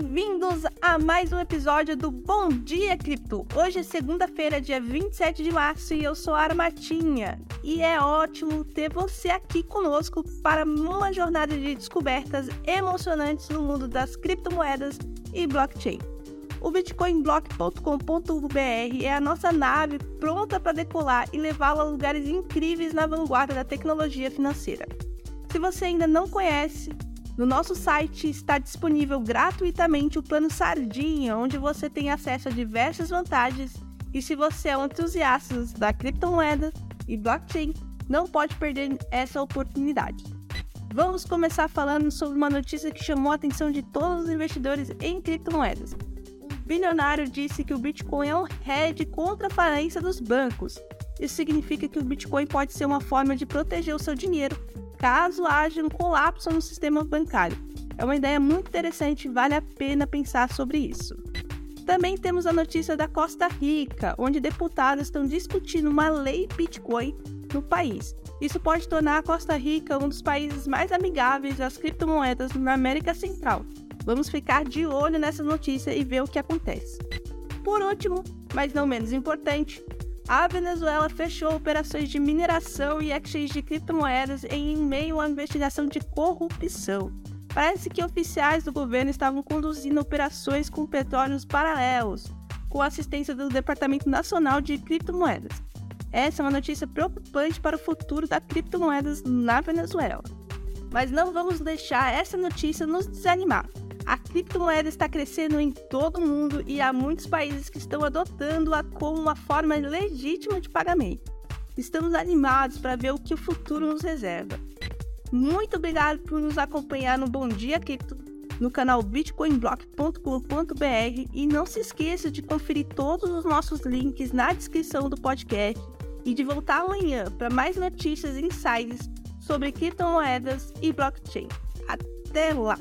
bem-vindos a mais um episódio do Bom Dia Cripto. Hoje é segunda-feira, dia 27 de março, e eu sou a Armatinha. E é ótimo ter você aqui conosco para uma jornada de descobertas emocionantes no mundo das criptomoedas e blockchain. O bitcoinblock.com.br é a nossa nave pronta para decolar e levá-la a lugares incríveis na vanguarda da tecnologia financeira. Se você ainda não conhece, no nosso site está disponível gratuitamente o plano Sardinha, onde você tem acesso a diversas vantagens. E se você é um entusiasta da criptomoeda e blockchain, não pode perder essa oportunidade. Vamos começar falando sobre uma notícia que chamou a atenção de todos os investidores em criptomoedas. Bilionário disse que o Bitcoin é um hedge contra a falência dos bancos. Isso significa que o Bitcoin pode ser uma forma de proteger o seu dinheiro caso haja um colapso no sistema bancário. É uma ideia muito interessante vale a pena pensar sobre isso. Também temos a notícia da Costa Rica, onde deputados estão discutindo uma lei Bitcoin no país. Isso pode tornar a Costa Rica um dos países mais amigáveis às criptomoedas na América Central. Vamos ficar de olho nessa notícia e ver o que acontece. Por último, mas não menos importante, a Venezuela fechou operações de mineração e exchange de criptomoedas em meio à investigação de corrupção. Parece que oficiais do governo estavam conduzindo operações com petróleos paralelos, com assistência do Departamento Nacional de Criptomoedas. Essa é uma notícia preocupante para o futuro das criptomoedas na Venezuela. Mas não vamos deixar essa notícia nos desanimar. A criptomoeda está crescendo em todo o mundo e há muitos países que estão adotando-a como uma forma legítima de pagamento. Estamos animados para ver o que o futuro nos reserva. Muito obrigado por nos acompanhar no Bom Dia Cripto no canal bitcoinblock.com.br e não se esqueça de conferir todos os nossos links na descrição do podcast e de voltar amanhã para mais notícias e insights sobre criptomoedas e blockchain. Até lá!